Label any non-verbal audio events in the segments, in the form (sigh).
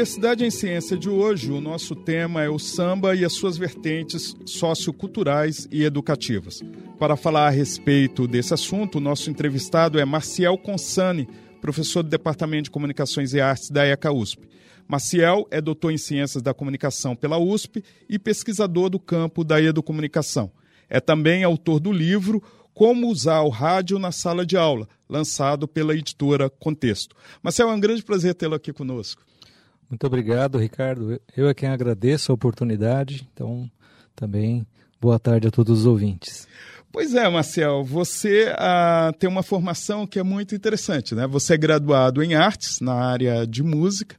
No Diversidade em Ciência de hoje, o nosso tema é o samba e as suas vertentes socioculturais e educativas. Para falar a respeito desse assunto, o nosso entrevistado é Marcial Consani, professor do Departamento de Comunicações e Artes da ECA USP. Maciel é doutor em Ciências da Comunicação pela USP e pesquisador do campo da educomunicação. É também autor do livro Como Usar o Rádio na Sala de Aula, lançado pela editora Contexto. Marcel, é um grande prazer tê-lo aqui conosco. Muito obrigado, Ricardo. Eu é quem agradeço a oportunidade. Então, também boa tarde a todos os ouvintes. Pois é, Marcel, você ah, tem uma formação que é muito interessante, né? Você é graduado em artes na área de música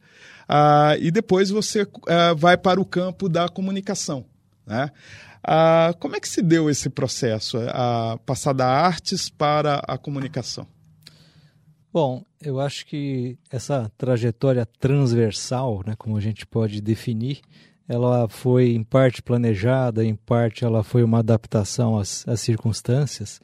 ah, e depois você ah, vai para o campo da comunicação, né? Como é que se deu esse processo, a passar da artes para a comunicação? Bom, eu acho que essa trajetória transversal, né, como a gente pode definir, ela foi em parte planejada, em parte ela foi uma adaptação às, às circunstâncias,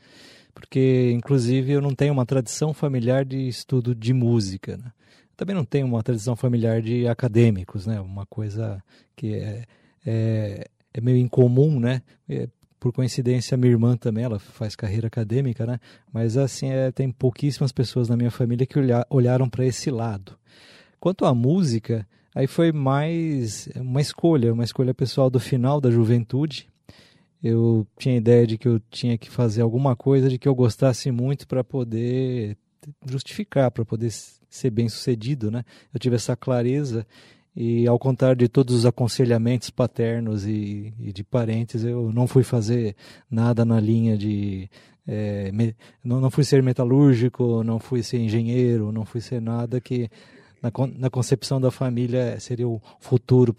porque inclusive eu não tenho uma tradição familiar de estudo de música. Né? Também não tenho uma tradição familiar de acadêmicos, né? Uma coisa que é, é, é meio incomum, né? Por coincidência, minha irmã também, ela faz carreira acadêmica, né? Mas assim, é, tem pouquíssimas pessoas na minha família que olha, olharam para esse lado. Quanto à música, aí foi mais uma escolha, uma escolha pessoal do final da juventude. Eu tinha ideia de que eu tinha que fazer alguma coisa de que eu gostasse muito para poder justificar, para poder ser bem sucedido, né? Eu tive essa clareza e ao contrário de todos os aconselhamentos paternos e, e de parentes, eu não fui fazer nada na linha de. É, me, não, não fui ser metalúrgico, não fui ser engenheiro, não fui ser nada que, na, na concepção da família, seria o futuro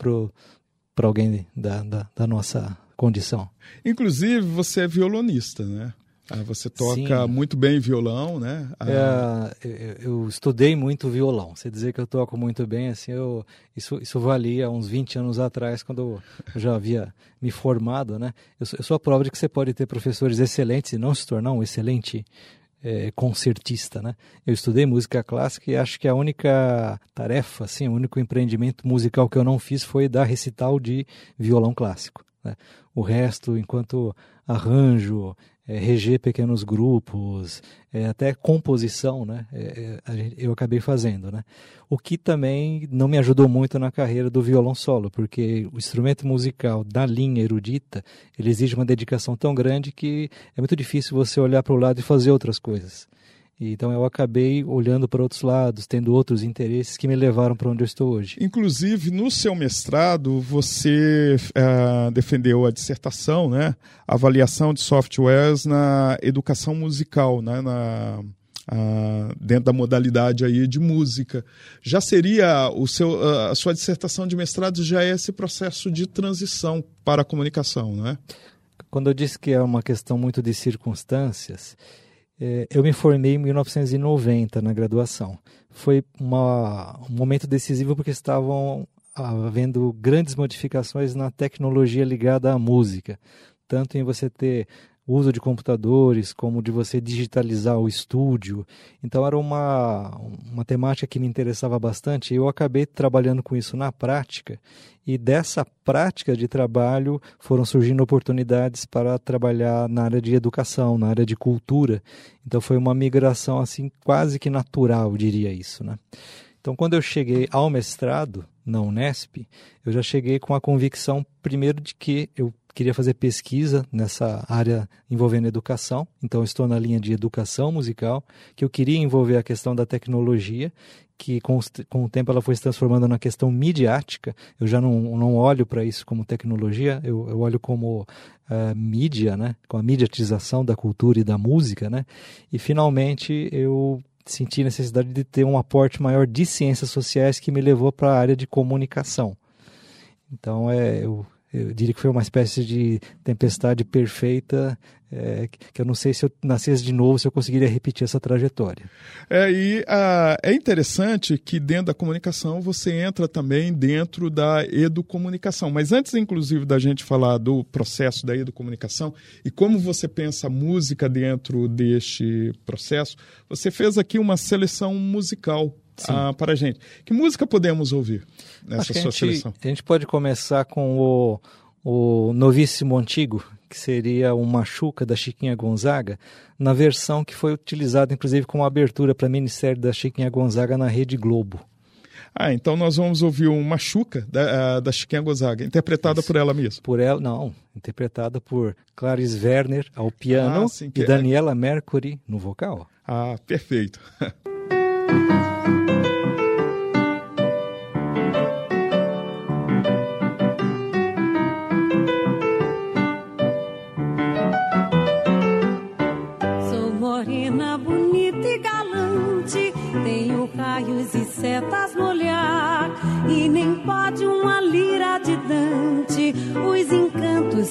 para alguém da, da, da nossa condição. Inclusive, você é violonista, né? Ah, você toca Sim. muito bem violão, né? Ah. É, eu, eu, estudei muito violão. Você dizer que eu toco muito bem, assim, eu, isso, isso valia uns 20 anos atrás, quando eu já havia me formado, né? Eu, eu sou a prova de que você pode ter professores excelentes e não se tornar um excelente é, concertista, né? Eu estudei música clássica e acho que a única tarefa, assim, o único empreendimento musical que eu não fiz foi dar recital de violão clássico. Né? O resto, enquanto arranjo, é, reger pequenos grupos, é, até composição, né? É, é eu acabei fazendo, né? O que também não me ajudou muito na carreira do violão solo, porque o instrumento musical da linha erudita, ele exige uma dedicação tão grande que é muito difícil você olhar para o lado e fazer outras coisas. Então eu acabei olhando para outros lados, tendo outros interesses que me levaram para onde eu estou hoje. Inclusive, no seu mestrado, você uh, defendeu a dissertação, né? Avaliação de softwares na educação musical, né? Na, uh, dentro da modalidade aí de música. Já seria o seu, a sua dissertação de mestrado já é esse processo de transição para a comunicação, né? Quando eu disse que é uma questão muito de circunstâncias, é, eu me formei em 1990 na graduação. Foi uma, um momento decisivo porque estavam havendo grandes modificações na tecnologia ligada à música, tanto em você ter uso de computadores, como de você digitalizar o estúdio. Então era uma, uma temática que me interessava bastante. Eu acabei trabalhando com isso na prática e dessa prática de trabalho foram surgindo oportunidades para trabalhar na área de educação, na área de cultura. Então foi uma migração assim quase que natural, diria isso, né? Então quando eu cheguei ao mestrado na Unesp, eu já cheguei com a convicção primeiro de que eu queria fazer pesquisa nessa área envolvendo educação, então estou na linha de educação musical, que eu queria envolver a questão da tecnologia, que com, com o tempo ela foi se transformando na questão midiática. Eu já não, não olho para isso como tecnologia, eu, eu olho como uh, mídia, né? com a mediatização da cultura e da música. Né? E finalmente eu senti necessidade de ter um aporte maior de ciências sociais que me levou para a área de comunicação. Então, é, eu, eu diria que foi uma espécie de tempestade perfeita é, que eu não sei se eu nascesse de novo, se eu conseguiria repetir essa trajetória. É, e a, é interessante que dentro da comunicação você entra também dentro da educomunicação. Mas antes, inclusive, da gente falar do processo da educomunicação e como você pensa a música dentro deste processo, você fez aqui uma seleção musical ah, para a gente. Que música podemos ouvir nessa sua gente, seleção? A gente pode começar com o, o Novíssimo Antigo, que seria o Machuca da Chiquinha Gonzaga, na versão que foi utilizada inclusive como abertura para a minissérie da Chiquinha Gonzaga na Rede Globo. Ah, então nós vamos ouvir um Machuca da, da Chiquinha Gonzaga, interpretada por ela mesma. Por ela, não, interpretada por Clarice Werner ao piano ah, sim, e é. Daniela Mercury no vocal. Ah, perfeito. (laughs)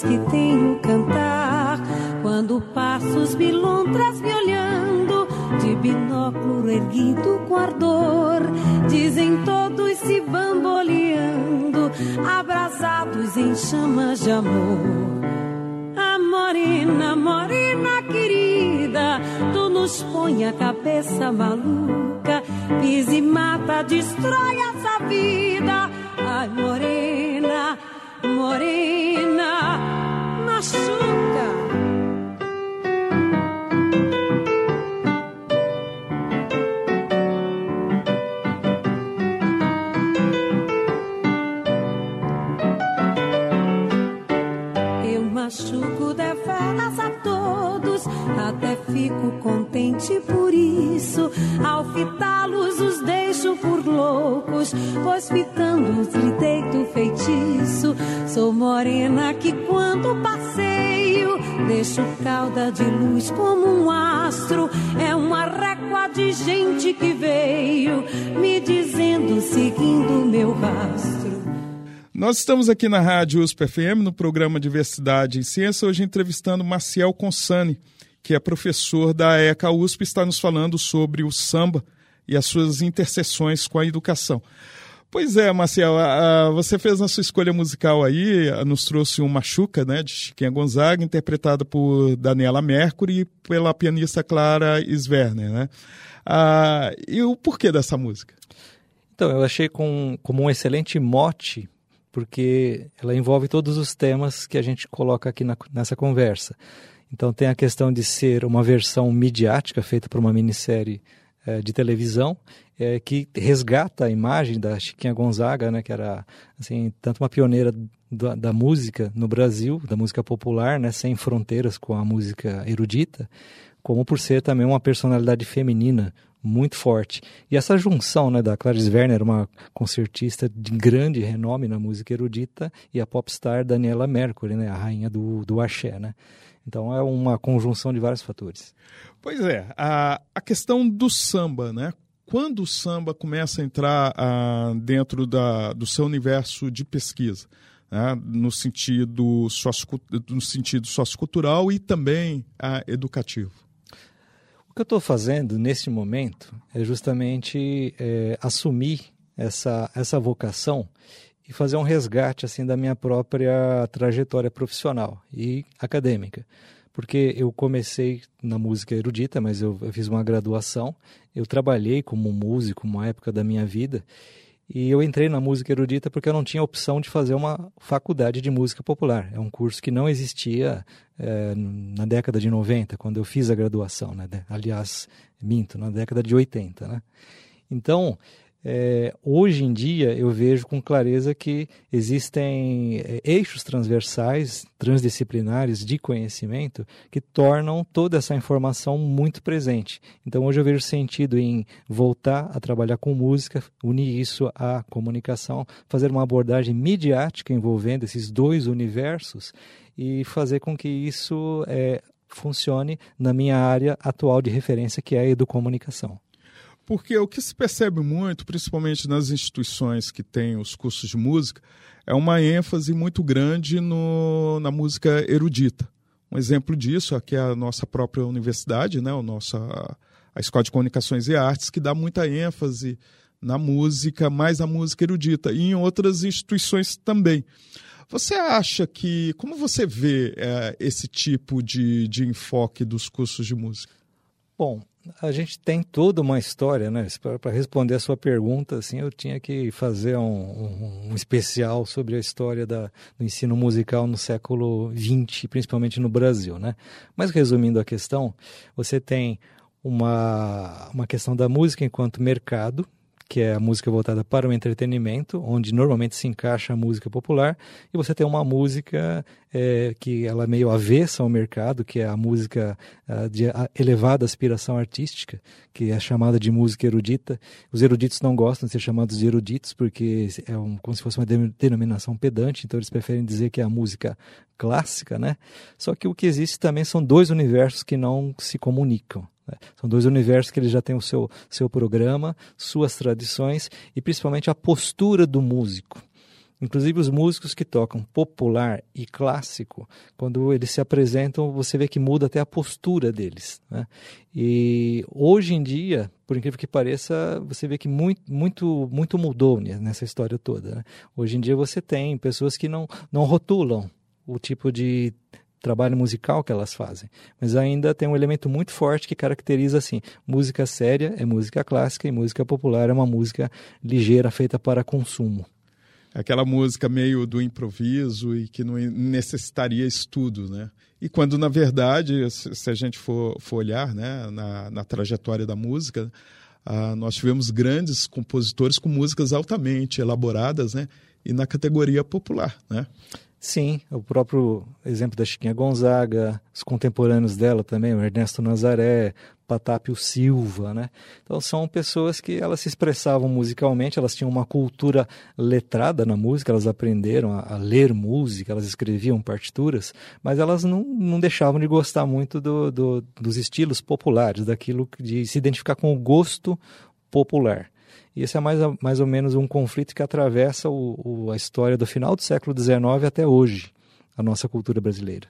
que tenho cantar. Quando passo os bilontras me olhando, de binóculo erguido com ardor, dizem todos se bamboleando, abrasados em chamas de amor. A morena, morena querida, tu nos põe a cabeça maluca Pisa e mata, destrói essa vida. Ai, morena, morena, machuca. Eu machuco deveras a todos, até fico contente por isso. Ao fitá-los, os deixo por loucos, pois fitando-os lhe deito feitiço. Sou morena que quando passeio, deixo cauda de luz como um astro. É uma régua de gente que veio, me dizendo, seguindo meu rastro. Nós estamos aqui na Rádio USP FM, no programa Diversidade em Ciência, hoje entrevistando Maciel Consani que é professor da ECA USP, está nos falando sobre o samba e as suas interseções com a educação. Pois é, Marcel, você fez a sua escolha musical aí, nos trouxe um Machuca, né, de Chiquinha Gonzaga, interpretada por Daniela Mercury e pela pianista Clara Sverner, né? Ah, e o porquê dessa música? Então, eu achei com, como um excelente mote, porque ela envolve todos os temas que a gente coloca aqui na, nessa conversa. Então tem a questão de ser uma versão midiática feita por uma minissérie de televisão é, que resgata a imagem da Chiquinha Gonzaga, né, que era assim tanto uma pioneira da, da, música no Brasil, da música popular, né, sem fronteiras com a música erudita, como por ser também uma personalidade feminina muito forte. E essa junção né, da Clarice Werner, uma concertista de grande renome na música erudita, e a popstar Daniela Mercury, né, a rainha do, do axé. Né? Então é uma conjunção de vários fatores. Pois é, a, a questão do samba, né? Quando o samba começa a entrar ah, dentro da, do seu universo de pesquisa, né? no, sentido no sentido sociocultural e também ah, educativo? O que eu estou fazendo nesse momento é justamente é, assumir essa, essa vocação e fazer um resgate assim da minha própria trajetória profissional e acadêmica. Porque eu comecei na música erudita, mas eu, eu fiz uma graduação, eu trabalhei como músico uma época da minha vida e eu entrei na música erudita porque eu não tinha opção de fazer uma faculdade de música popular. É um curso que não existia é, na década de 90, quando eu fiz a graduação. Né? Aliás, minto, na década de 80. Né? Então, é, hoje em dia eu vejo com clareza que existem é, eixos transversais, transdisciplinares de conhecimento que tornam toda essa informação muito presente. Então hoje eu vejo sentido em voltar a trabalhar com música, unir isso à comunicação, fazer uma abordagem midiática envolvendo esses dois universos e fazer com que isso é, funcione na minha área atual de referência, que é a educomunicação. Porque o que se percebe muito, principalmente nas instituições que têm os cursos de música, é uma ênfase muito grande no, na música erudita. Um exemplo disso aqui é a nossa própria universidade, né, a nossa a Escola de Comunicações e Artes, que dá muita ênfase na música, mais na música erudita, e em outras instituições também. Você acha que. Como você vê é, esse tipo de, de enfoque dos cursos de música? Bom, a gente tem toda uma história, né? Para responder a sua pergunta, assim, eu tinha que fazer um, um, um especial sobre a história da, do ensino musical no século XX, principalmente no Brasil, né? Mas resumindo a questão, você tem uma, uma questão da música enquanto mercado, que é a música voltada para o entretenimento, onde normalmente se encaixa a música popular, e você tem uma música é, que ela é meio avessa ao mercado, que é a música uh, de elevada aspiração artística, que é chamada de música erudita. Os eruditos não gostam de ser chamados de eruditos, porque é um, como se fosse uma denominação pedante, então eles preferem dizer que é a música clássica, né? Só que o que existe também são dois universos que não se comunicam. Né? São dois universos que ele já tem o seu, seu programa, suas tradições e principalmente a postura do músico. Inclusive os músicos que tocam popular e clássico, quando eles se apresentam, você vê que muda até a postura deles. Né? E hoje em dia, por incrível que pareça, você vê que muito, muito, muito mudou nessa história toda. Né? Hoje em dia você tem pessoas que não, não rotulam o tipo de trabalho musical que elas fazem, mas ainda tem um elemento muito forte que caracteriza assim: música séria é música clássica e música popular é uma música ligeira feita para consumo. Aquela música meio do improviso e que não necessitaria estudo, né? E quando, na verdade, se a gente for, for olhar né, na, na trajetória da música, ah, nós tivemos grandes compositores com músicas altamente elaboradas, né? E na categoria popular, né? Sim, o próprio exemplo da Chiquinha Gonzaga, os contemporâneos dela também, o Ernesto Nazaré, Patápio Silva, né? Então são pessoas que elas se expressavam musicalmente, elas tinham uma cultura letrada na música, elas aprenderam a, a ler música, elas escreviam partituras, mas elas não, não deixavam de gostar muito do, do, dos estilos populares, daquilo de se identificar com o gosto popular. E esse é mais, mais ou menos um conflito que atravessa o, o, a história do final do século XIX até hoje, a nossa cultura brasileira.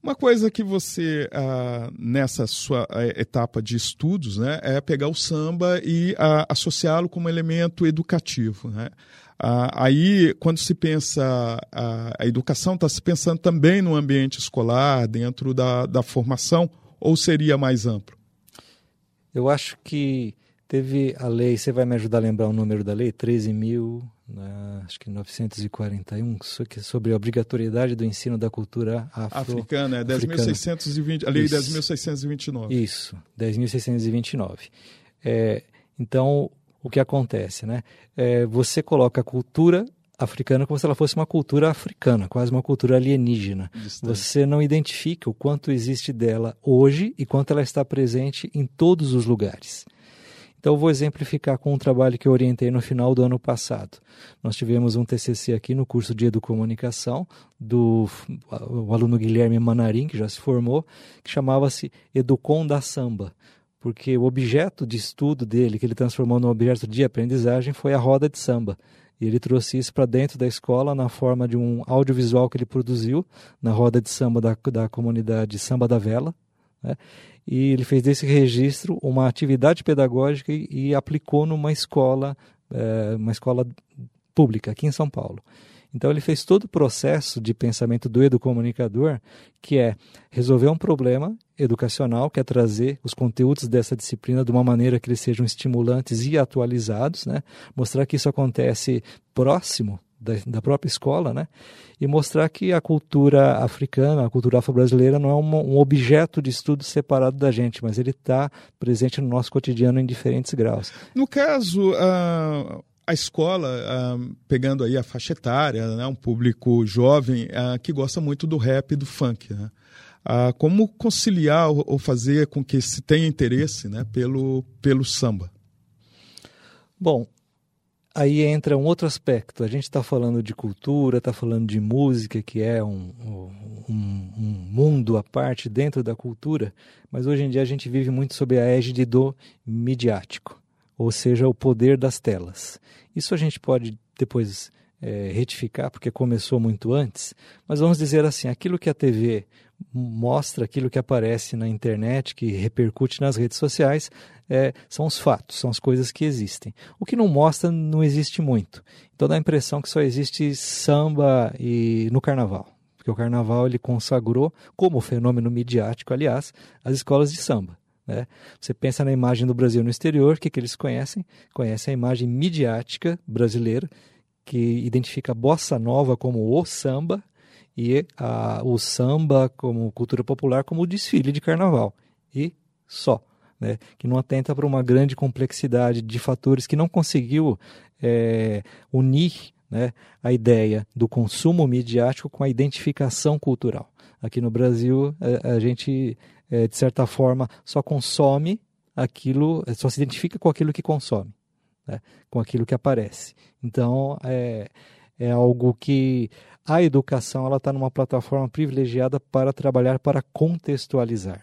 Uma coisa que você, ah, nessa sua eh, etapa de estudos, né, é pegar o samba e ah, associá-lo como elemento educativo. Né? Ah, aí, quando se pensa a, a educação, está se pensando também no ambiente escolar, dentro da, da formação, ou seria mais amplo? Eu acho que Teve a lei, você vai me ajudar a lembrar o número da lei? 13 mil, né, acho que 941, sobre a obrigatoriedade do ensino da cultura afro africana. É 10.620, a lei 10.629. Isso, 10.629. É, então, o que acontece, né? É, você coloca a cultura africana como se ela fosse uma cultura africana, quase uma cultura alienígena. Distante. Você não identifica o quanto existe dela hoje e quanto ela está presente em todos os lugares. Então, vou exemplificar com um trabalho que eu orientei no final do ano passado. Nós tivemos um TCC aqui no curso de Educomunicação, do o aluno Guilherme Manarim, que já se formou, que chamava-se Educom da Samba porque o objeto de estudo dele, que ele transformou num objeto de aprendizagem, foi a roda de samba. E ele trouxe isso para dentro da escola na forma de um audiovisual que ele produziu na roda de samba da, da comunidade Samba da Vela. Né? e ele fez desse registro uma atividade pedagógica e, e aplicou numa escola, é, uma escola pública aqui em São Paulo. Então ele fez todo o processo de pensamento do educomunicador, que é resolver um problema educacional, que é trazer os conteúdos dessa disciplina de uma maneira que eles sejam estimulantes e atualizados, né? mostrar que isso acontece próximo da, da, própria escola, né? E mostrar que a cultura africana, a cultura afro-brasileira não é um, um, objeto de estudo separado da gente, mas ele está presente no nosso cotidiano em diferentes graus. No caso, uh, a escola, pegando aí a faixa etária, né, um público jovem que gosta muito do rap e do funk, né? como conciliar ou, ou fazer com que se tenha interesse né, pelo, pelo samba? Bom, aí entra um outro aspecto. A gente está falando de cultura, está falando de música, que é um, um, um, mundo à parte dentro da cultura, mas hoje em dia a gente vive muito sob a égide do midiático, ou seja, o poder das telas. Isso a gente pode depois é, retificar, porque começou muito antes, mas vamos dizer assim: aquilo que a TV mostra, aquilo que aparece na internet, que repercute nas redes sociais, é, são os fatos, são as coisas que existem. O que não mostra não existe muito. Então dá a impressão que só existe samba e no carnaval. Porque o carnaval ele consagrou, como fenômeno midiático, aliás, as escolas de samba. Né? Você pensa na imagem do Brasil no exterior, o que, que eles conhecem? Conhecem a imagem midiática brasileira, que identifica a bossa nova como o samba e a, o samba como cultura popular como o desfile de carnaval. E só né, que não atenta para uma grande complexidade de fatores que não conseguiu é, unir né, a ideia do consumo midiático com a identificação cultural. Aqui no Brasil, a, a gente, é, de certa forma, só consome aquilo, só se identifica com aquilo que consome, né, com aquilo que aparece. Então, é, é algo que a educação está numa plataforma privilegiada para trabalhar para contextualizar.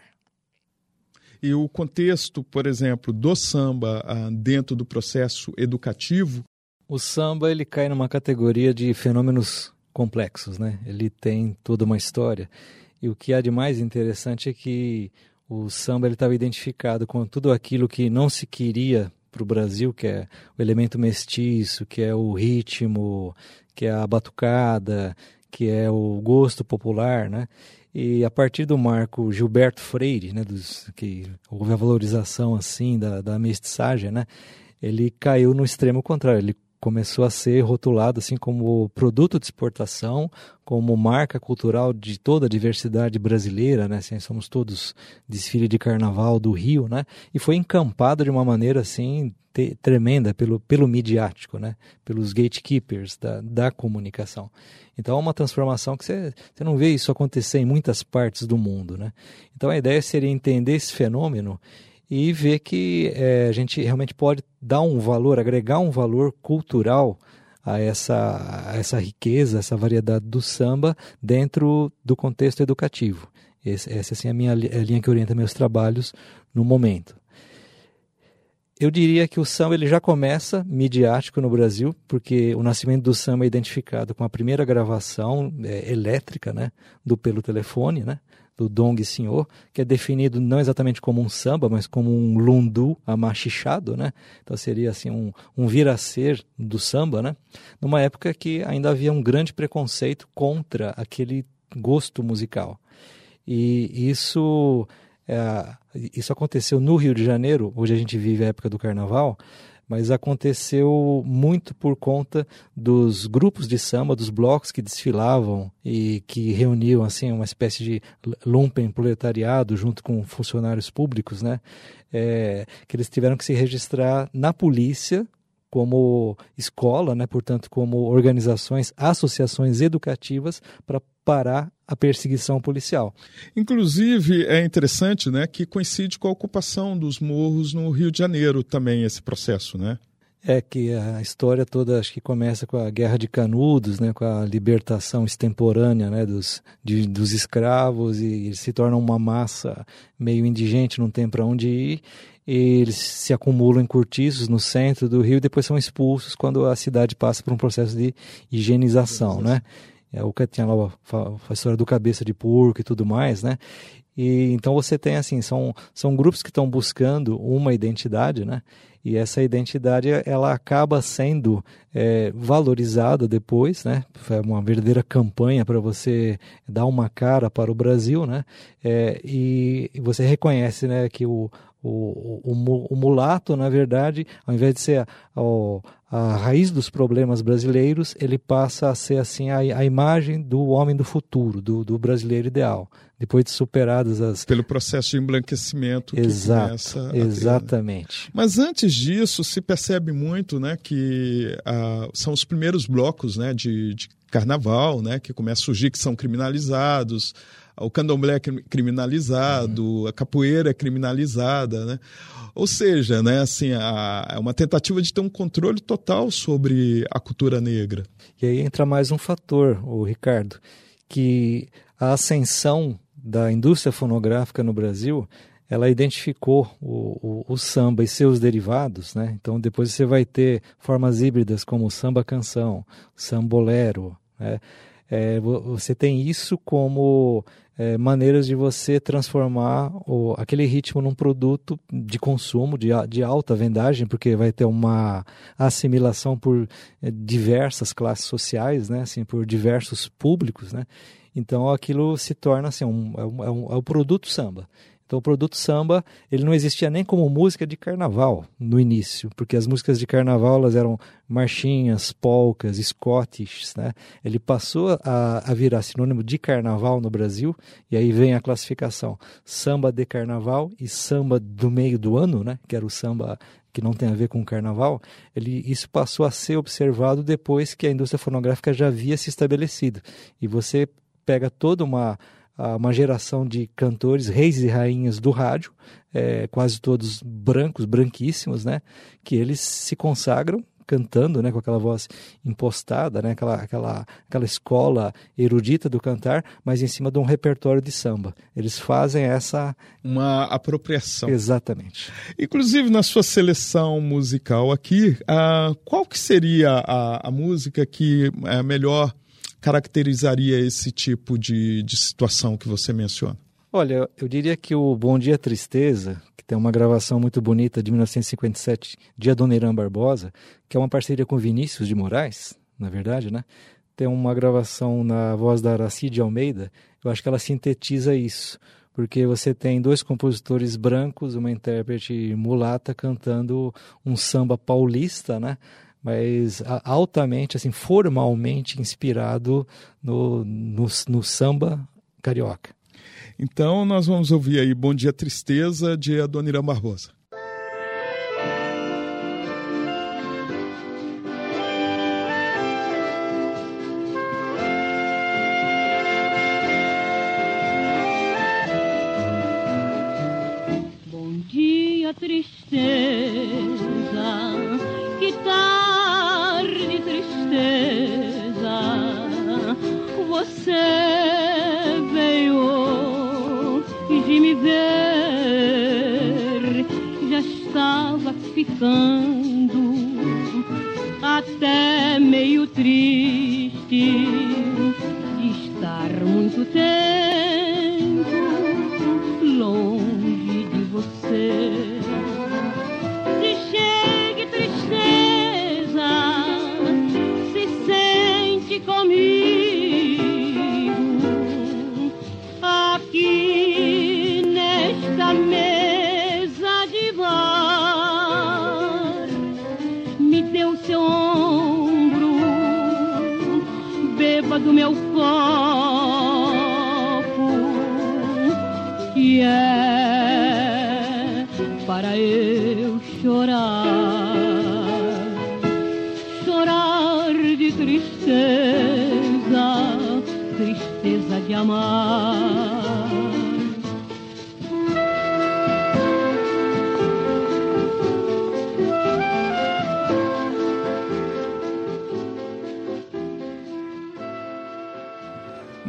E o contexto, por exemplo, do samba ah, dentro do processo educativo? O samba ele cai numa categoria de fenômenos complexos, né? Ele tem toda uma história. E o que há de mais interessante é que o samba estava identificado com tudo aquilo que não se queria para o Brasil, que é o elemento mestiço, que é o ritmo, que é a batucada, que é o gosto popular, né? E a partir do marco Gilberto Freire, né, dos, que houve a valorização assim da, da mestiçagem, né, ele caiu no extremo contrário. Ele começou a ser rotulado assim como produto de exportação, como marca cultural de toda a diversidade brasileira, né? Assim, somos todos desfile de carnaval do Rio, né? E foi encampado de uma maneira assim tremenda pelo, pelo midiático, né? pelos gatekeepers da, da comunicação. Então é uma transformação que você, você não vê isso acontecer em muitas partes do mundo. Né? Então a ideia seria entender esse fenômeno e ver que é, a gente realmente pode dar um valor, agregar um valor cultural a essa, a essa riqueza, essa variedade do samba dentro do contexto educativo. Esse, essa assim, é a minha a linha que orienta meus trabalhos no momento. Eu diria que o samba ele já começa midiático no Brasil, porque o nascimento do samba é identificado com a primeira gravação é, elétrica, né, do pelo telefone, né, do Dong Senhor, que é definido não exatamente como um samba, mas como um lundu amachichado, né? Então seria assim um, um vir-a-ser do samba, né? Numa época que ainda havia um grande preconceito contra aquele gosto musical. E isso é, isso aconteceu no Rio de Janeiro, hoje a gente vive a época do carnaval, mas aconteceu muito por conta dos grupos de samba, dos blocos que desfilavam e que reuniam assim uma espécie de lumpen proletariado junto com funcionários públicos, né? É, que eles tiveram que se registrar na polícia como escola, né, portanto, como organizações, associações educativas para parar a perseguição policial. Inclusive, é interessante né, que coincide com a ocupação dos morros no Rio de Janeiro também esse processo, né? É que a história toda acho que começa com a Guerra de Canudos, né, com a libertação extemporânea né, dos, de, dos escravos e eles se tornam uma massa meio indigente, não tem para onde ir eles se acumulam em cortiços no centro do Rio e depois são expulsos quando a cidade passa por um processo de higienização, né? É o que tinha lá a, história do cabeça de porco e tudo mais, né? E então você tem assim, são, são grupos que estão buscando uma identidade, né? E essa identidade ela acaba sendo é, valorizada depois, né? É uma verdadeira campanha para você dar uma cara para o Brasil, né? É, e você reconhece, né, que o, o, o, o, mulato, na verdade, ao invés de ser a, a, a, raiz dos problemas brasileiros, ele passa a ser assim a, a imagem do homem do futuro, do, do, brasileiro ideal. Depois de superadas as. Pelo processo de embranquecimento Exato, que começa. A exatamente. Ter, né? Mas antes disso, se percebe muito né, que ah, são os primeiros blocos né, de, de carnaval né, que começam a surgir, que são criminalizados o candomblé é criminalizado, uhum. a capoeira é criminalizada, né? Ou seja, né, assim, é uma tentativa de ter um controle total sobre a cultura negra. E aí entra mais um fator, o Ricardo, que a ascensão da indústria fonográfica no Brasil ela identificou o, o, o, samba e seus derivados, né? Então depois você vai ter formas híbridas como samba canção, sambolero, né? É, você tem isso como é, maneiras de você transformar o, aquele ritmo num produto de consumo, de, de alta vendagem, porque vai ter uma assimilação por é, diversas classes sociais, né? assim, por diversos públicos. Né? Então aquilo se torna assim, um, é, um, é, um, é produto samba. Então o produto samba, ele não existia nem como música de carnaval no início, porque as músicas de carnaval elas eram marchinhas, polcas, scottish, né? Ele passou a, a virar sinônimo de carnaval no Brasil, e aí vem a classificação samba de carnaval e samba do meio do ano, né? Que era o samba que não tem a ver com o carnaval, ele, isso passou a ser observado depois que a indústria fonográfica já havia se estabelecido. E você pega toda uma uma geração de cantores, reis e rainhas do rádio, é, quase todos brancos, branquíssimos, né? Que eles se consagram cantando, né, com aquela voz impostada, né, aquela, aquela, aquela escola erudita do cantar, mas em cima de um repertório de samba. Eles fazem essa uma apropriação. Exatamente. Inclusive na sua seleção musical aqui, uh, qual que seria a, a música que é melhor caracterizaria esse tipo de, de situação que você menciona? Olha, eu diria que o Bom Dia Tristeza, que tem uma gravação muito bonita de 1957, de Adoniran Barbosa, que é uma parceria com Vinícius de Moraes, na verdade, né? Tem uma gravação na voz da Aracide Almeida, eu acho que ela sintetiza isso, porque você tem dois compositores brancos, uma intérprete mulata cantando um samba paulista, né? Mas altamente, assim, formalmente inspirado no, no, no samba carioca. Então nós vamos ouvir aí Bom Dia Tristeza de Adoniran Barbosa. Ficando até meio triste estar muito tempo longe de você. Do meu corpo que é para eu chorar, chorar de tristeza, tristeza de amar.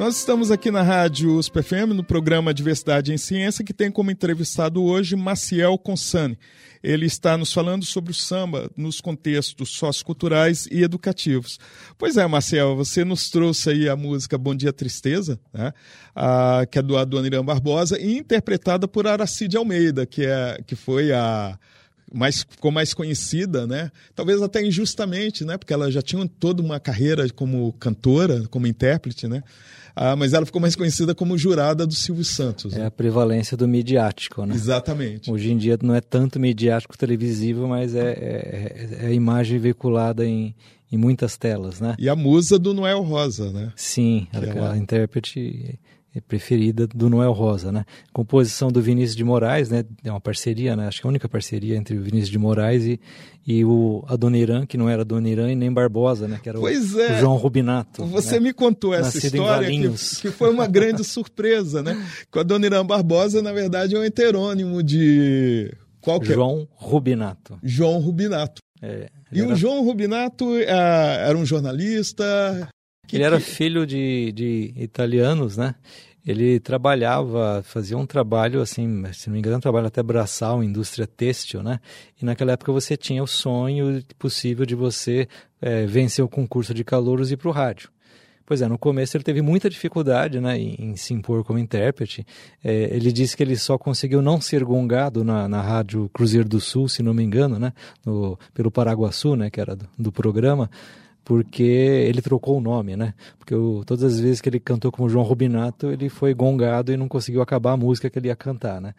Nós estamos aqui na Rádio USP FM, no programa Diversidade em Ciência, que tem como entrevistado hoje Maciel Consani. Ele está nos falando sobre o samba nos contextos socioculturais e educativos. Pois é, Maciel, você nos trouxe aí a música Bom Dia Tristeza, né? ah, que é do Adoniran Barbosa, e interpretada por Aracide Almeida, que, é, que foi a mais, ficou mais conhecida, né? Talvez até injustamente, né? Porque ela já tinha toda uma carreira como cantora, como intérprete, né? Ah, mas ela ficou mais conhecida como jurada do Silvio Santos. É né? a prevalência do midiático, né? Exatamente. Hoje em dia não é tanto midiático televisivo, mas é, é, é a imagem veiculada em, em muitas telas, né? E a musa do Noel Rosa, né? Sim, ela, ela... intérprete preferida do Noel Rosa, né? Composição do Vinícius de Moraes, né? É uma parceria, né? Acho que é a única parceria entre o Vinícius de Moraes e, e o Adoniran, que não era Adoniran e nem Barbosa, né? Que era o, Pois o é. João Rubinato. Você né? me contou essa Nascido história que, que foi uma grande (laughs) surpresa, né? Que o Adoniran Barbosa, na verdade, é um heterônimo de. Qual que é? João Rubinato. João Rubinato. É, E ele o era- João Rubinato ah, era um jornalista. Que- Ele era filho de, de italianos, né? Ele trabalhava, fazia um trabalho assim, se não me engano, um trabalho até braçal, indústria têxtil, né? E naquela época você tinha o sonho possível de você eh, vencer o concurso de calouros e ir para o rádio. Pois é, no começo ele teve muita dificuldade né, em, em se impor como intérprete. Eh, ele disse que ele só conseguiu não ser gongado na, na rádio Cruzeiro do Sul, se não me engano, né, no, pelo Paraguaçu, né, que era do, do programa, porque ele trocou o nome, né? Porque o- todas as vezes que ele cantou como João Rubinato, ele foi gongado e não conseguiu acabar a música que ele ia cantar, né?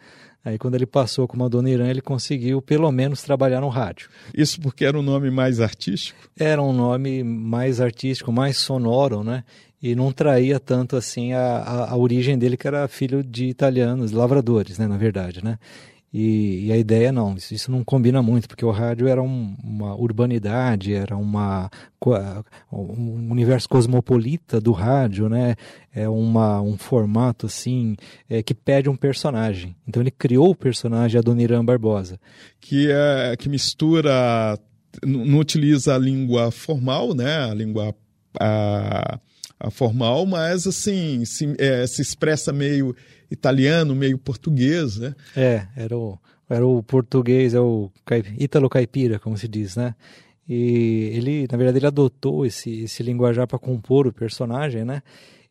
Aí quando ele passou como a Dona Irã, ele conseguiu pelo menos trabalhar no rádio. Isso porque era um nome mais artístico. Era um nome mais artístico, mais sonoro, né? E não traía tanto assim a, a, a origem dele, que era filho de italianos, lavradores, né? Na verdade, né? E, e a ideia não, isso, isso não combina muito, porque o rádio era um- uma urbanidade, era uma, um universo cosmopolita do rádio, né? É uma, um formato assim é, que pede um personagem. Então ele criou o personagem Adoniran Barbosa. que, é, que mistura, não utiliza a língua formal, né? A língua a, a formal, mas assim se, é, se expressa meio italiano, meio português, né? É, era o, era o português, é o ítalo caipira, como se diz, né? E ele, na verdade, ele adotou esse, esse linguajar para compor o personagem, né?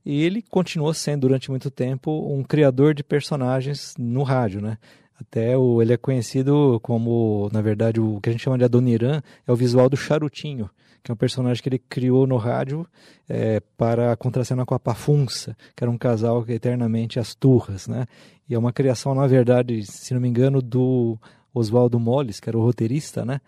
E ele continuou sendo, durante muito tempo, um criador de personagens no rádio, né? Até o, ele é conhecido como, na verdade, o que a gente chama de Adoniran é o visual do Charutinho, que é um personagem que ele criou no rádio é, para contracenar com a Pafunça, que era um casal que eternamente as turras, né? E é uma criação, na verdade, se não me engano, do Oswaldo Molles, que era o roteirista, né?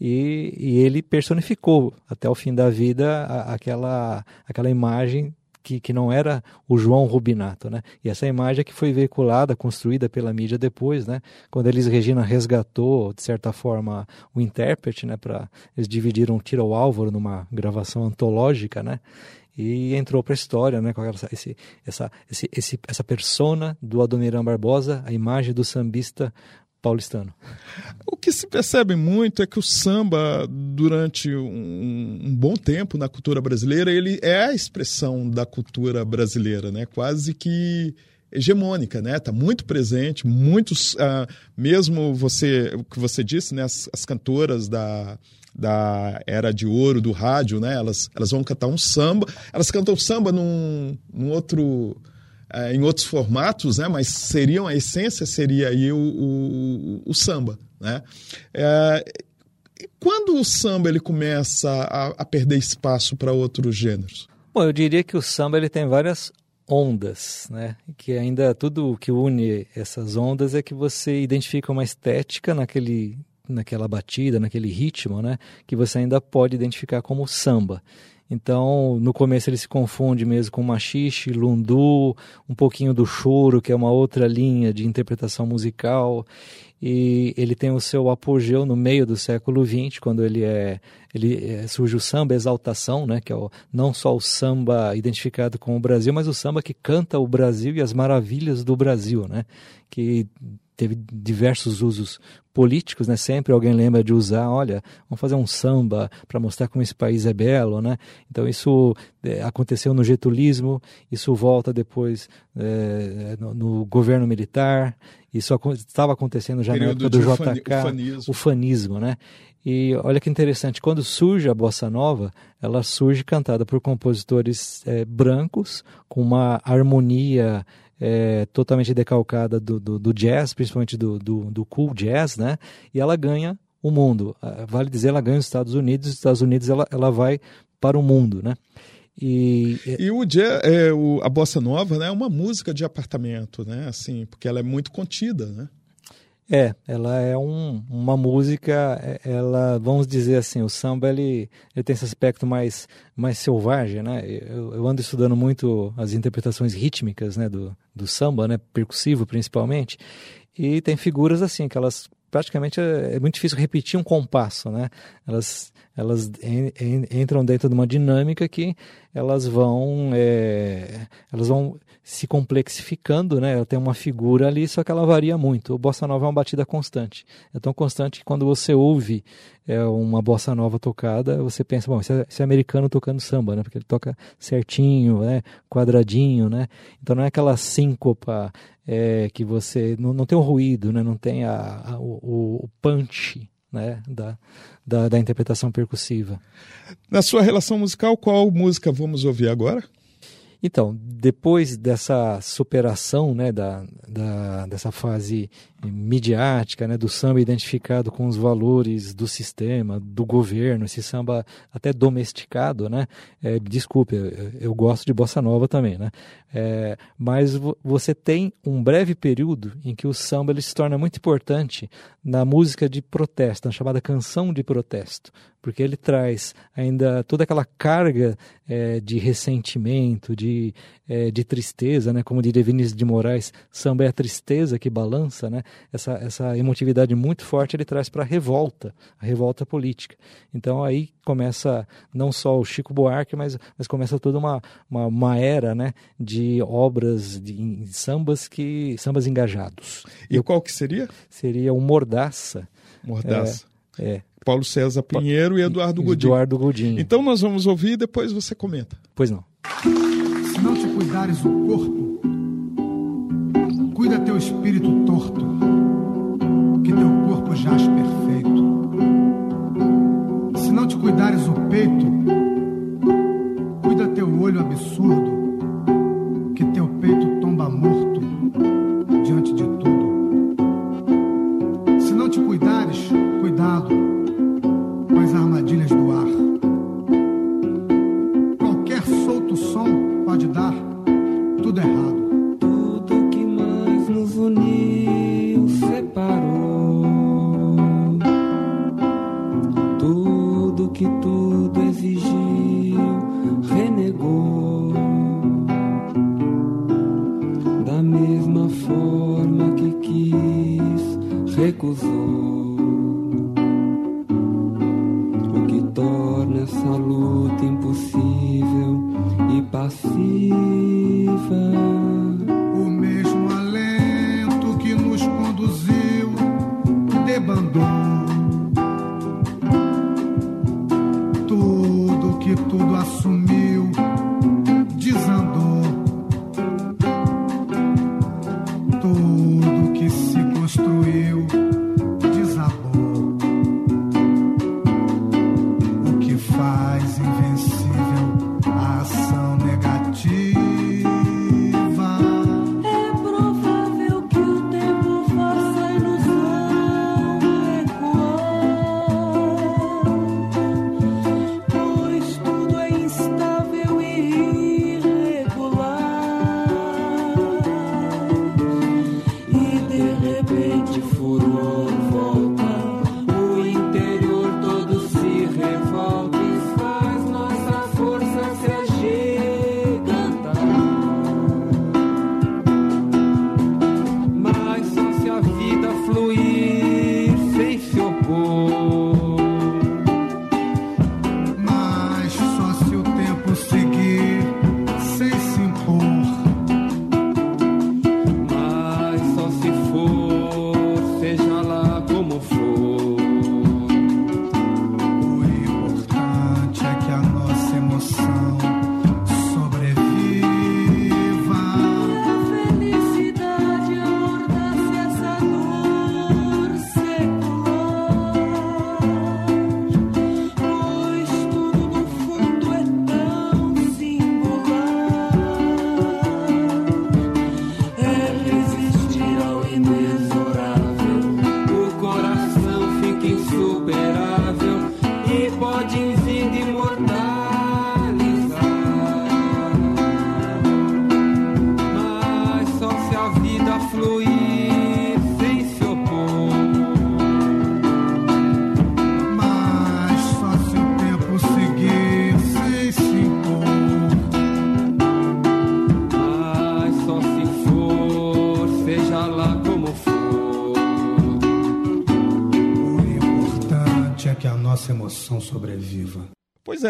E, e ele personificou até o fim da vida a- aquela, aquela imagem que, que não era o João Rubinato, né? E essa imagem é que foi veiculada, construída pela mídia depois, né? Quando Elis Regina resgatou, de certa forma, o intérprete, né? Pra, eles dividiram Tira o Álvaro numa gravação antológica, né? E entrou para a história, né? Com essa, esse, essa, esse, essa persona do Adoniran Barbosa, a imagem do sambista paulistano. O que se percebe muito é que o samba, durante um, um bom tempo na cultura brasileira, ele é a expressão da cultura brasileira, né? Quase que hegemônica, né? Está muito presente, muitos, ah, mesmo você, o que você disse, né? As, as cantoras da da era de ouro do rádio, né? Elas, elas vão cantar um samba, elas cantam samba num, num outro em outros formatos, né? Mas seriam a essência seria aí o, o, o samba, né? E quando o samba ele começa a, a perder espaço para outros gêneros? Bom, eu diria que o samba ele tem várias ondas, né? Que ainda tudo o que une essas ondas é que você identifica uma estética naquele naquela batida, naquele ritmo, né? Que você ainda pode identificar como samba. Então, no começo ele se confunde mesmo com machixe, lundu, um pouquinho do choro, que é uma outra linha de interpretação musical. E ele tem o seu apogeu no meio do século XX, quando ele é, ele é, surge o samba exaltação, né, que é o, não só o samba identificado com o Brasil, mas o samba que canta o Brasil e as maravilhas do Brasil, né, que teve diversos usos políticos, né? Sempre alguém lembra de usar, olha, vamos fazer um samba para mostrar como esse país é belo, né? Então isso é, aconteceu no getulismo, isso volta depois é, no, no, governo militar, isso estava acontecendo já na época do JK, ufanismo. o fanismo, né? E olha que interessante, quando surge a bossa nova, ela surge cantada por compositores é, brancos com uma harmonia é, totalmente decalcada do, do, do, jazz, principalmente do, do, cool jazz, né? E ela ganha o mundo. Vale dizer, ela ganha os Estados Unidos, os Estados Unidos ela, ela vai para o mundo, né? E, e o, jazz, é, o, a bossa nova né, é uma música de apartamento, né? Assim, porque ela é muito contida, né? É, ela é um, uma música, é, ela, vamos dizer assim, o samba ele, ele tem esse aspecto mais, mais selvagem, né? Eu, eu ando estudando muito as interpretações rítmicas, né, do, do samba, né, percussivo principalmente, e tem figuras assim que elas praticamente é, é muito difícil repetir um compasso, né? Elas elas en, en, entram dentro de uma dinâmica que elas vão é, elas vão se complexificando, né? Ela tem uma figura ali, só que ela varia muito. O bossa nova é uma batida constante. É tão constante que quando você ouve é, uma bossa nova tocada, você pensa, bom, esse é, esse é americano tocando samba, né? Porque ele toca certinho, né? Quadradinho, né? Então não é aquela síncopa é, que você não, não tem o ruído, né? Não tem a, a o, o punch, né? Da, da, da interpretação percussiva. Na sua relação musical, qual música vamos ouvir agora? Então, depois dessa superação né, da, da, dessa fase midiática, né, do samba identificado com os valores do sistema, do governo, esse samba até domesticado, né? É, desculpe, eu, eu, gosto de bossa nova também, né? É, mas você tem um breve período em que o samba ele se torna muito importante na música de protesto, na chamada canção de protesto, porque ele traz ainda toda aquela carga é, de ressentimento, de, é, de tristeza, né? Como diria Vinícius de Moraes, samba é a tristeza que balança, né? Essa, essa emotividade muito forte ele traz para a revolta, a revolta política. Então aí começa não só o Chico Buarque, mas, mas começa toda uma, uma, uma era né, de obras de sambas que sambas engajados. E qual que seria? Seria o Mordaça. Mordaça. É, é. Paulo César Pinheiro e Eduardo Godinho. Eduardo Godinho. Então nós vamos ouvir e depois você comenta. Pois não. Se não te cuidares o corpo, cuida teu espírito torto, que teu corpo jaz perfeito. Se não te cuidares o peito, cuida teu olho absurdo,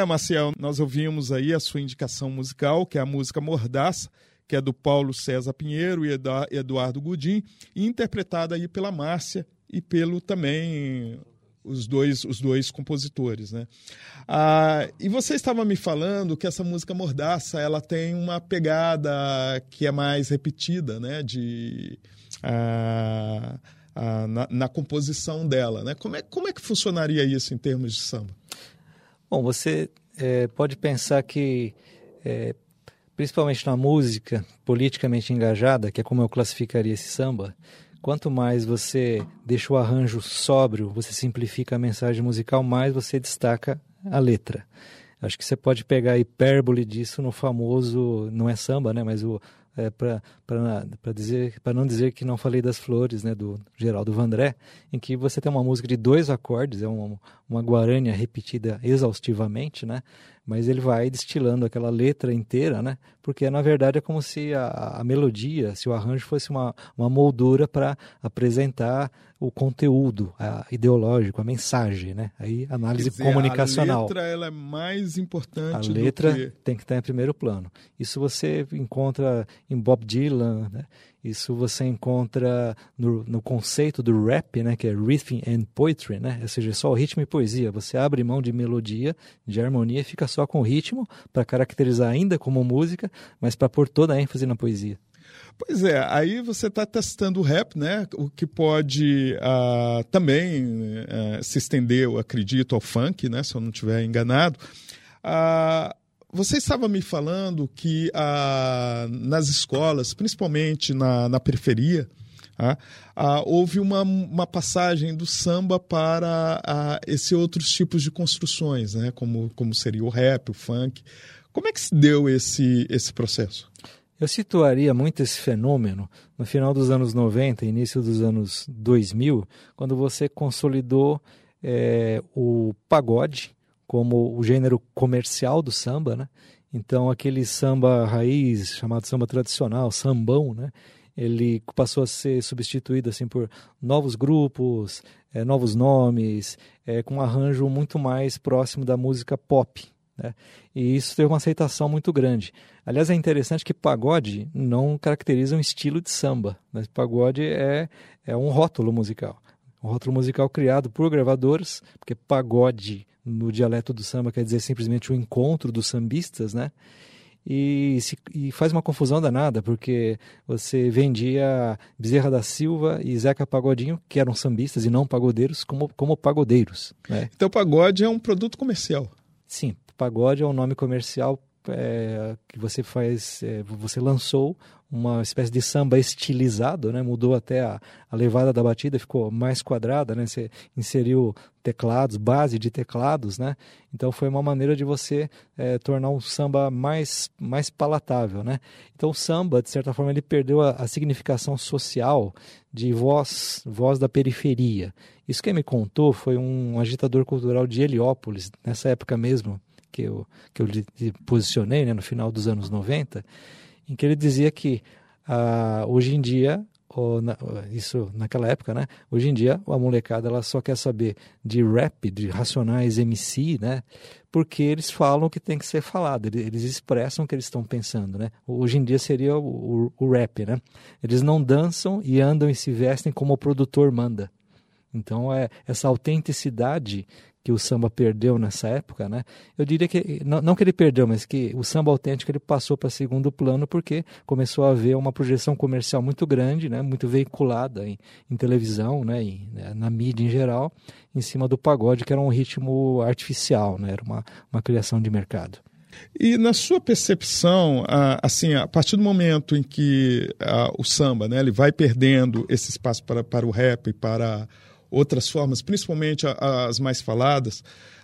Pois é, Marcel, nós ouvimos aí a sua indicação musical, que é a música Mordaça, que é do Paulo César Pinheiro e Eduardo Gudim, interpretada aí pela Márcia e pelo também os dois, os dois compositores, né? Ah, e você estava me falando que essa música Mordaça ela tem uma pegada que é mais repetida, né? De ah, ah, na, na, composição dela, né? Como é, como é que funcionaria isso em termos de samba? Bom, você é, pode pensar que é, principalmente na música politicamente engajada, que é como eu classificaria esse samba, quanto mais você deixa o arranjo sóbrio, você simplifica a mensagem musical, mais você destaca a letra. Acho que você pode pegar a hipérbole disso no famoso, não é samba, né, mas o é, para dizer para não dizer que não falei das flores né do Geraldo Vandré em que você tem uma música de dois acordes é uma, uma guarânia repetida exaustivamente né mas ele vai destilando aquela letra inteira, né? Porque na verdade é como se a, a melodia, se o arranjo fosse uma, uma moldura para apresentar o conteúdo a, ideológico, a mensagem, né? Aí análise dizer, comunicacional. A letra ela é mais importante. A letra que... tem que estar em primeiro plano. Isso você encontra em Bob Dylan, né? Isso você encontra no, no, conceito do rap, né, que é rhythm and poetry, né? Ou seja, só o ritmo e poesia. Você abre mão de melodia, de harmonia e fica só com o ritmo para caracterizar ainda como música, mas para pôr toda a ênfase na poesia. Pois é, aí você está testando o rap, né? O que pode uh, também uh, se estender, eu acredito, ao funk, né? Se eu não estiver enganado. Uh, você estava me falando que ah, nas escolas, principalmente na, na periferia, ah, ah, houve uma, uma passagem do samba para ah, esses outros tipos de construções, né? como, como seria o rap, o funk. Como é que se deu esse, esse processo? Eu situaria muito esse fenômeno no final dos anos 90, início dos anos 2000, quando você consolidou é, o pagode, como o gênero comercial do samba, né? Então aquele samba raiz, chamado samba tradicional, sambão, né? Ele passou a ser substituído assim por novos grupos, é, novos nomes, é, com um arranjo muito mais próximo da música pop. Né? E isso teve uma aceitação muito grande. Aliás, é interessante que pagode não caracteriza um estilo de samba. Mas pagode é, é um rótulo musical. Um rótulo musical criado por gravadoras, porque pagode no dialeto do samba quer dizer simplesmente o encontro dos sambistas, né? E, se, e, faz uma confusão danada, porque você vendia Bezerra da Silva e Zeca Pagodinho, que eram sambistas e não pagodeiros, como, como pagodeiros. Né? Então, pagode é um produto comercial. Sim, pagode é um nome comercial é, que você faz, é, você lançou uma espécie de samba estilizado, né? Mudou até a, a levada da batida, ficou mais quadrada, né? Você inseriu teclados, base de teclados, né? Então foi uma maneira de você é, tornar um samba mais, mais palatável, né? Então o samba, de certa forma, ele perdeu a, a significação social de voz, voz da periferia. Isso quem me contou foi um agitador cultural de Heliópolis, nessa época mesmo que eu, que eu posicionei, né, no final dos anos 90, em que ele dizia que ah, hoje em dia na, isso naquela época, né? Hoje em dia a molecada ela só quer saber de rap, de racionais MC, né? Porque eles falam o que tem que ser falado, eles expressam o que eles estão pensando, né? Hoje em dia seria o, o, o rap, né? Eles não dançam e andam e se vestem como o produtor manda. Então é essa autenticidade que o samba perdeu nessa época, né? Eu diria que não, não que ele perdeu, mas que o samba autêntico ele passou para segundo plano porque começou a haver uma projeção comercial muito grande, né? Muito veiculada em, em televisão, né? E, né? na mídia em geral, em cima do pagode que era um ritmo artificial, né? Era uma, uma criação de mercado. E na sua percepção, assim, a partir do momento em que o samba, né, ele vai perdendo esse espaço para, para o rap, para outras formas, principalmente as mais faladas,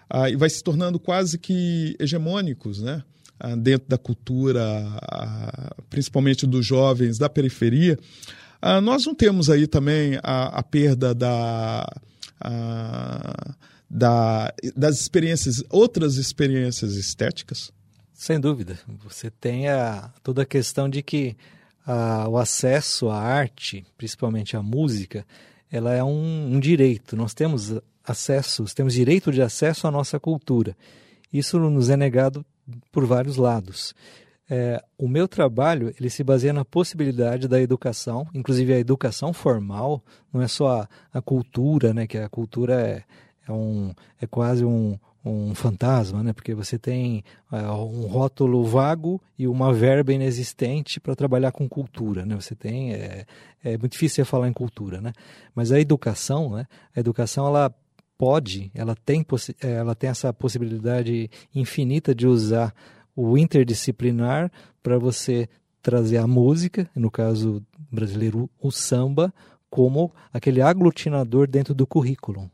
ah, e vai se tornando quase que hegemônicos, né? Ah, dentro da cultura, ah, principalmente dos jovens da periferia. nós não temos aí também a, a perda da, da, das experiências, outras experiências estéticas? Sem dúvida. Você tem a, toda a questão de que a, o acesso à arte, principalmente à música, ela é um, um direito. Nós temos acesso, temos direito de acesso à nossa cultura. Isso nos é negado por vários lados. É, o meu trabalho ele se baseia na possibilidade da educação, inclusive a educação formal, não é só a, a cultura, né? Que a cultura é, é, um, é quase um, um fantasma, né? Porque você tem é, um rótulo vago e uma verba inexistente para trabalhar com cultura, né? Você tem é, é muito difícil falar em cultura, né? Mas a educação, né? A educação ela pode, ela tem, ela tem essa possibilidade infinita de usar o interdisciplinar para você trazer a música, no caso brasileiro o samba, como aquele aglutinador dentro do currículo.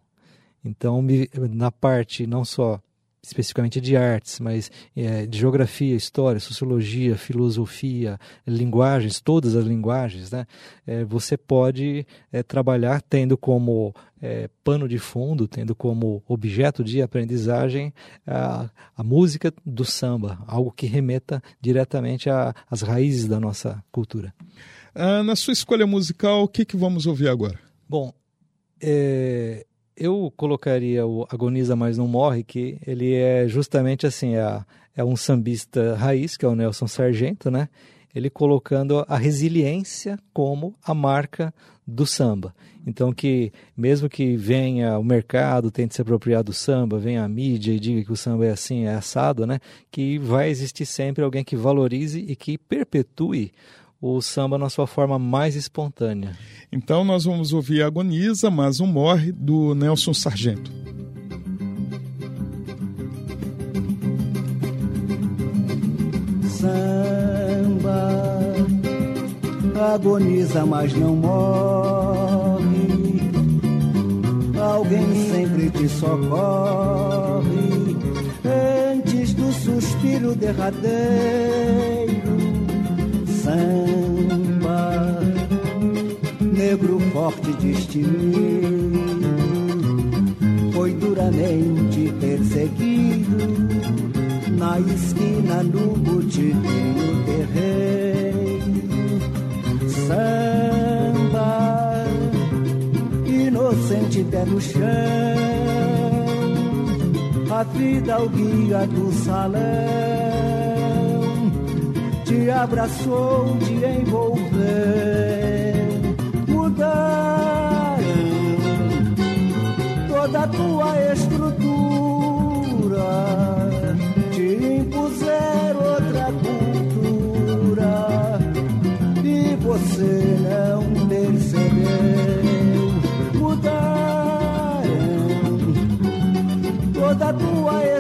Então, na parte não só especificamente de artes, mas é, de geografia, história, sociologia, filosofia, linguagens, todas as linguagens, né? É, você pode é, trabalhar tendo como é, pano de fundo, tendo como objeto de aprendizagem a, a música do samba, algo que remeta diretamente às raízes da nossa cultura. Ah, na sua escolha musical, o que, que vamos ouvir agora? Bom, é, eu colocaria o Agoniza Mas Não Morre, que ele é justamente assim, é, é um sambista raiz, que é o Nelson Sargento, né? Ele colocando a resiliência como a marca do samba. Então que mesmo que venha o mercado, tente se apropriar do samba, venha a mídia e diga que o samba é assim, é assado, né? Que vai existir sempre alguém que valorize e que perpetue o samba na sua forma mais espontânea. Então nós vamos ouvir Agoniza, mas um morre, do Nelson Sargento. Samba agoniza, mas não morre. Alguém sempre te socorre antes do suspiro derradeiro samba, negro forte destino, foi duramente perseguido na esquina no botiquinho terreiro. Samba, inocente pé no chão, a vida o guia do salão te abraçou, te envolveu, mudaram toda a tua estrutura, te impuseram outra cultura e você não percebeu, mudaram toda a tua estrutura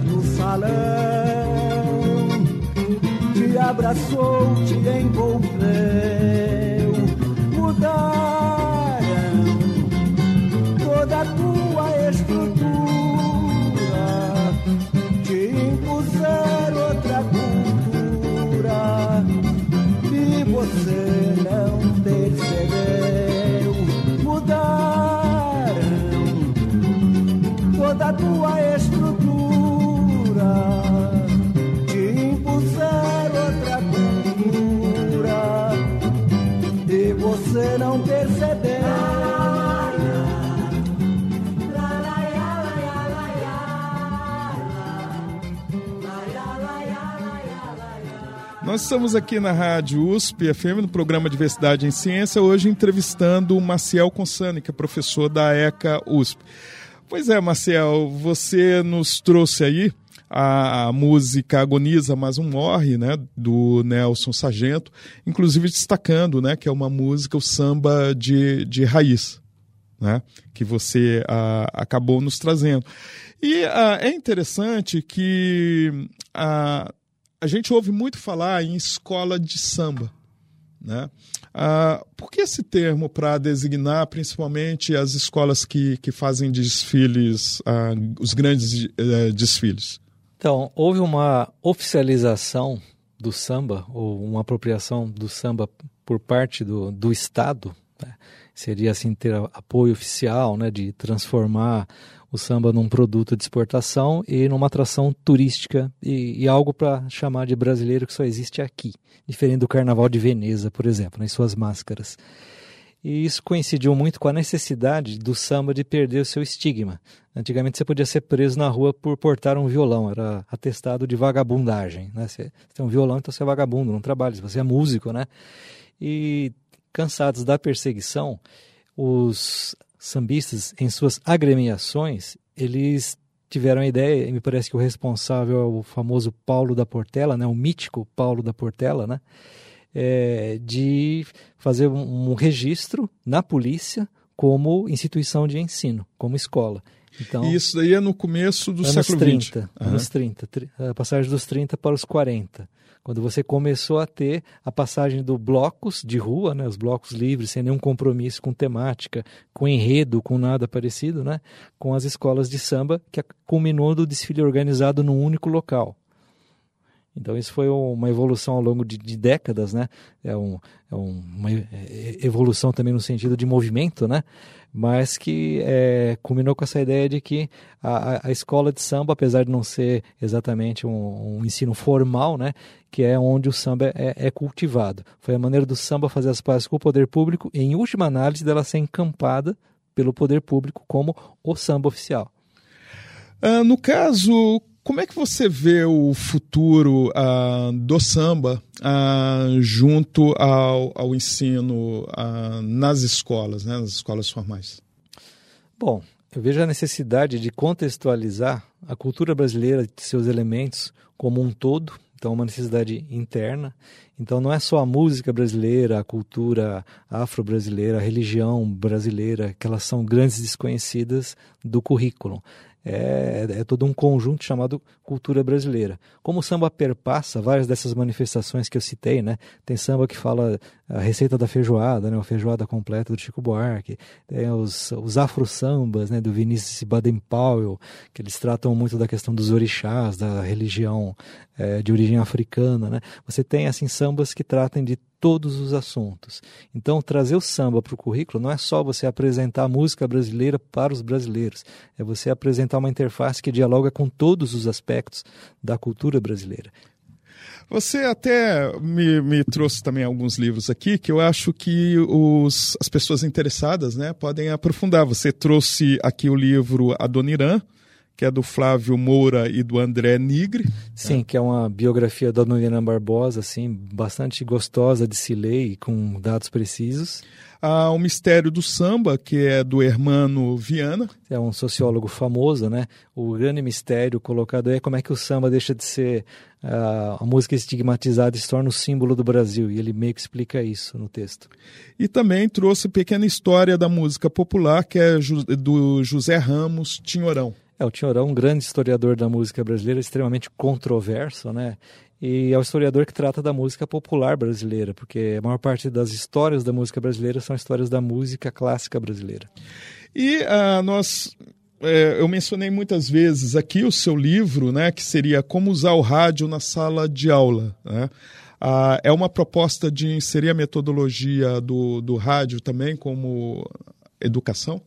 do salão. Te abraçou, te envolveu, Nós estamos aqui na Rádio USP FM, no programa Diversidade em Ciência, hoje entrevistando o Maciel Consani, que é professor da ECA USP. Pois é, Maciel, você nos trouxe aí a, a, música Agoniza, mas um morre, né, do Nelson Sargento, inclusive destacando, né, que é uma música, o samba de, de raiz, né, que você a, acabou nos trazendo. E a, é interessante que a, a gente ouve muito falar em escola de samba. Né? Ah, por que esse termo para designar principalmente as escolas que, que fazem desfiles, ah, os grandes eh, desfiles? Então, houve uma oficialização do samba, ou uma apropriação do samba por parte do, do Estado. Né? Seria assim ter apoio oficial né, de transformar o samba num produto de exportação e numa atração turística e, e algo para chamar de brasileiro que só existe aqui, diferente do Carnaval de Veneza, por exemplo, nas suas máscaras. E isso coincidiu muito com a necessidade do samba de perder o seu estigma. Antigamente você podia ser preso na rua por portar um violão, era atestado de vagabundagem. Né? Você, tem um violão, então você é vagabundo, não trabalha, você é músico. Né? E cansados da perseguição, os sambistas, em suas agremiações, eles tiveram a ideia, e me parece que o responsável é o famoso Paulo da Portela, né, o mítico Paulo da Portela, né, é, de fazer um, um, registro na polícia como instituição de ensino, como escola. Então, e isso daí é no começo do anos século 30, XX. Anos 30, a passagem dos 30 para os 40 quando você começou a ter a passagem do blocos de rua, né, os blocos livres, sem nenhum compromisso com temática, com enredo, com nada parecido, né, com as escolas de samba, que culminou do desfile organizado num único local. Então isso foi uma evolução ao longo de, de décadas, né? É, um, é uma evolução também no sentido de movimento, né? Mas que é, culminou com essa ideia de que a, a, escola de samba, apesar de não ser exatamente um, um ensino formal, né? Que é onde o samba é, é, cultivado. Foi a maneira do samba fazer as pazes com o poder público e, em última análise, dela ser encampada pelo poder público como o samba oficial. Uh, no caso, como é que você vê o futuro uh, do samba uh, junto ao, ao ensino uh, nas escolas, né, nas escolas formais? Bom, eu vejo a necessidade de contextualizar a cultura brasileira, de seus elementos como um todo, então uma necessidade interna. Então não é só a música brasileira, a cultura afro-brasileira, a religião brasileira, que elas são grandes desconhecidas do currículo é, é, todo um conjunto chamado cultura brasileira. Como o samba perpassa várias dessas manifestações que eu citei, né? Tem samba que fala a receita da feijoada, né? A feijoada completa do Chico Buarque. Tem os, os afro-sambas, né? Do Vinícius Baden-Powell, que eles tratam muito da questão dos orixás, da religião é, de origem africana, né? Você tem, assim, sambas que tratam de todos os assuntos. Então, trazer o samba para o currículo não é só você apresentar a música brasileira para os brasileiros, é você apresentar uma interface que dialoga com todos os aspectos da cultura brasileira. Você até me, me, trouxe também alguns livros aqui que eu acho que os, as pessoas interessadas né, podem aprofundar. Você trouxe aqui o livro Adoniran, que é do Flávio Moura e do André Nigre. Sim, é. que é uma biografia da Dona Barbosa, assim, bastante gostosa de se ler e com dados precisos. Há o Mistério do Samba, que é do Hermano Viana. É um sociólogo famoso, né? O grande mistério colocado é como é que o samba deixa de ser uh, a música estigmatizada e se torna o símbolo do Brasil. E ele meio que explica isso no texto. E também trouxe Pequena História da Música Popular, que é do José Ramos Tinhorão. É, o Tinhorão, um grande historiador da música brasileira, extremamente controverso, né? E é o historiador que trata da música popular brasileira, porque a maior parte das histórias da música brasileira são histórias da música clássica brasileira. E uh, nós é, eu mencionei muitas vezes aqui o seu livro, né, que seria Como Usar o Rádio na Sala de Aula. Né? Ah, é uma proposta de inserir a metodologia do, do rádio também como educação?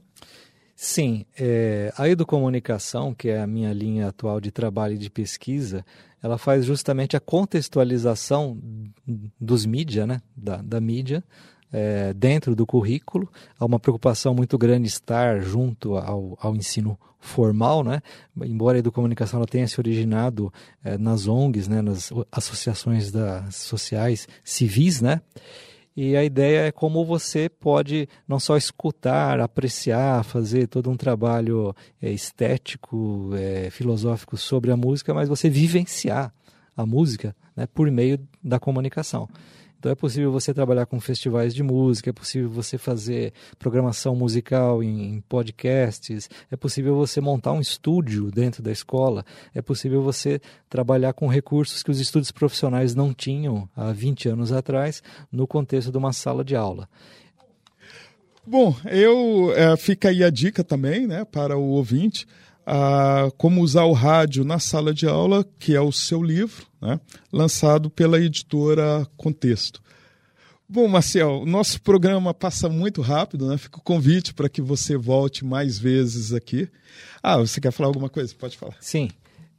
Sim, é, a educomunicação, que é a minha linha atual de trabalho e de pesquisa, ela faz justamente a contextualização dos mídia, né, da, da mídia, é, dentro do currículo. Há uma preocupação muito grande estar junto ao, ao ensino formal, né? Embora a educomunicação ela tenha se originado é, nas ONGs, né? Nas associações da, sociais civis, né? E a ideia é como você pode não só escutar, apreciar, fazer todo um trabalho é, estético, é, filosófico sobre a música, mas você vivenciar a música né, por meio da comunicação. Então é possível você trabalhar com festivais de música, é possível você fazer programação musical em, podcasts, é possível você montar um estúdio dentro da escola, é possível você trabalhar com recursos que os estudos profissionais não tinham há 20 anos atrás no contexto de uma sala de aula. Bom, eu é, fica aí a dica também, né, para o ouvinte a como usar o rádio na sala de aula, que é o seu livro, né, lançado pela editora Contexto. Bom, Marcel, nosso programa passa muito rápido, né? Fica o convite para que você volte mais vezes aqui. Ah, você quer falar alguma coisa? Pode falar. Sim,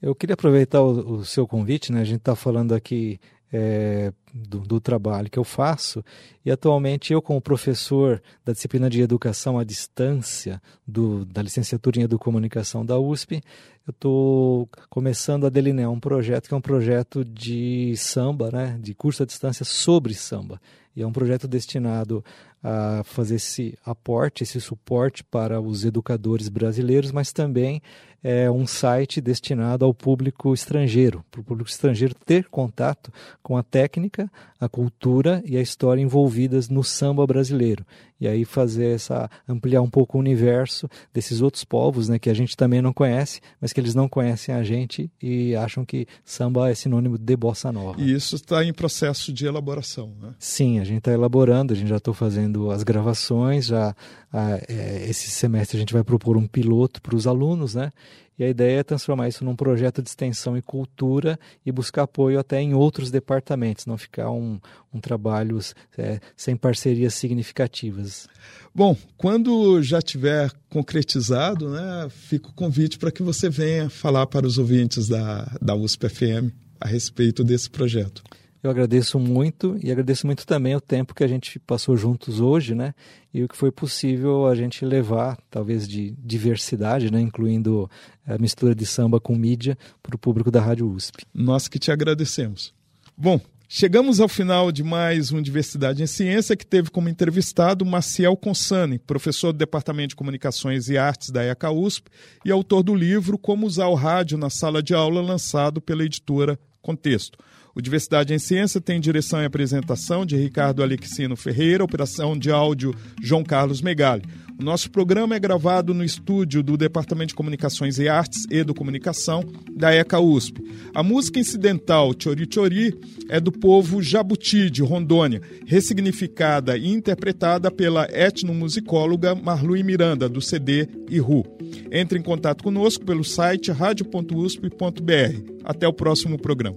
eu queria aproveitar o, o seu convite, né? A gente está falando aqui é, do, do, trabalho que eu faço. E atualmente eu, como professor da disciplina de Educação à Distância do, da licenciatura em Educomunicação da USP, eu estou começando a delinear um projeto que é um projeto de samba, né, de curso à distância sobre samba. E é um projeto destinado a fazer esse aporte, esse suporte para os educadores brasileiros, mas também é um site destinado ao público estrangeiro, para o público estrangeiro ter contato com a técnica, a cultura e a história envolvidas no samba brasileiro. E aí fazer essa ampliar um pouco o universo desses outros povos, né, que a gente também não conhece, mas que eles não conhecem a gente e acham que samba é sinônimo de bossa nova. E isso está em processo de elaboração, né? Sim, a gente está elaborando, a gente já está fazendo as gravações, já a, é, esse semestre a gente vai propor um piloto para os alunos, né? E a ideia é transformar isso num projeto de extensão e cultura e buscar apoio até em outros departamentos, não ficar um, um trabalho é, sem parcerias significativas. Bom, quando já tiver concretizado, né, fica o convite para que você venha falar para os ouvintes da, da USP-FM a respeito desse projeto. Eu agradeço muito e agradeço muito também o tempo que a gente passou juntos hoje, né? E o que foi possível a gente levar, talvez de diversidade, né? Incluindo a mistura de samba com mídia para o público da Rádio USP. Nós que te agradecemos. Bom, Chegamos ao final de mais um Diversidade em Ciência, que teve como entrevistado Maciel Consani, professor do Departamento de Comunicações e Artes da ECA USP e autor do livro Como Usar o Rádio na Sala de Aula, lançado pela editora Contexto. O Diversidade em Ciência tem direção e apresentação de Ricardo Alexino Ferreira, operação de áudio João Carlos Megali. O nosso programa é gravado no estúdio do Departamento de Comunicações e Artes e do Comunicação da ECA USP. A música incidental Chori Chori é do povo Jabuti, de Rondônia, ressignificada e interpretada pela etnomusicóloga Marlui Miranda, do CD Iru. Entre em contato conosco pelo site radio.usp.br. Até o próximo programa.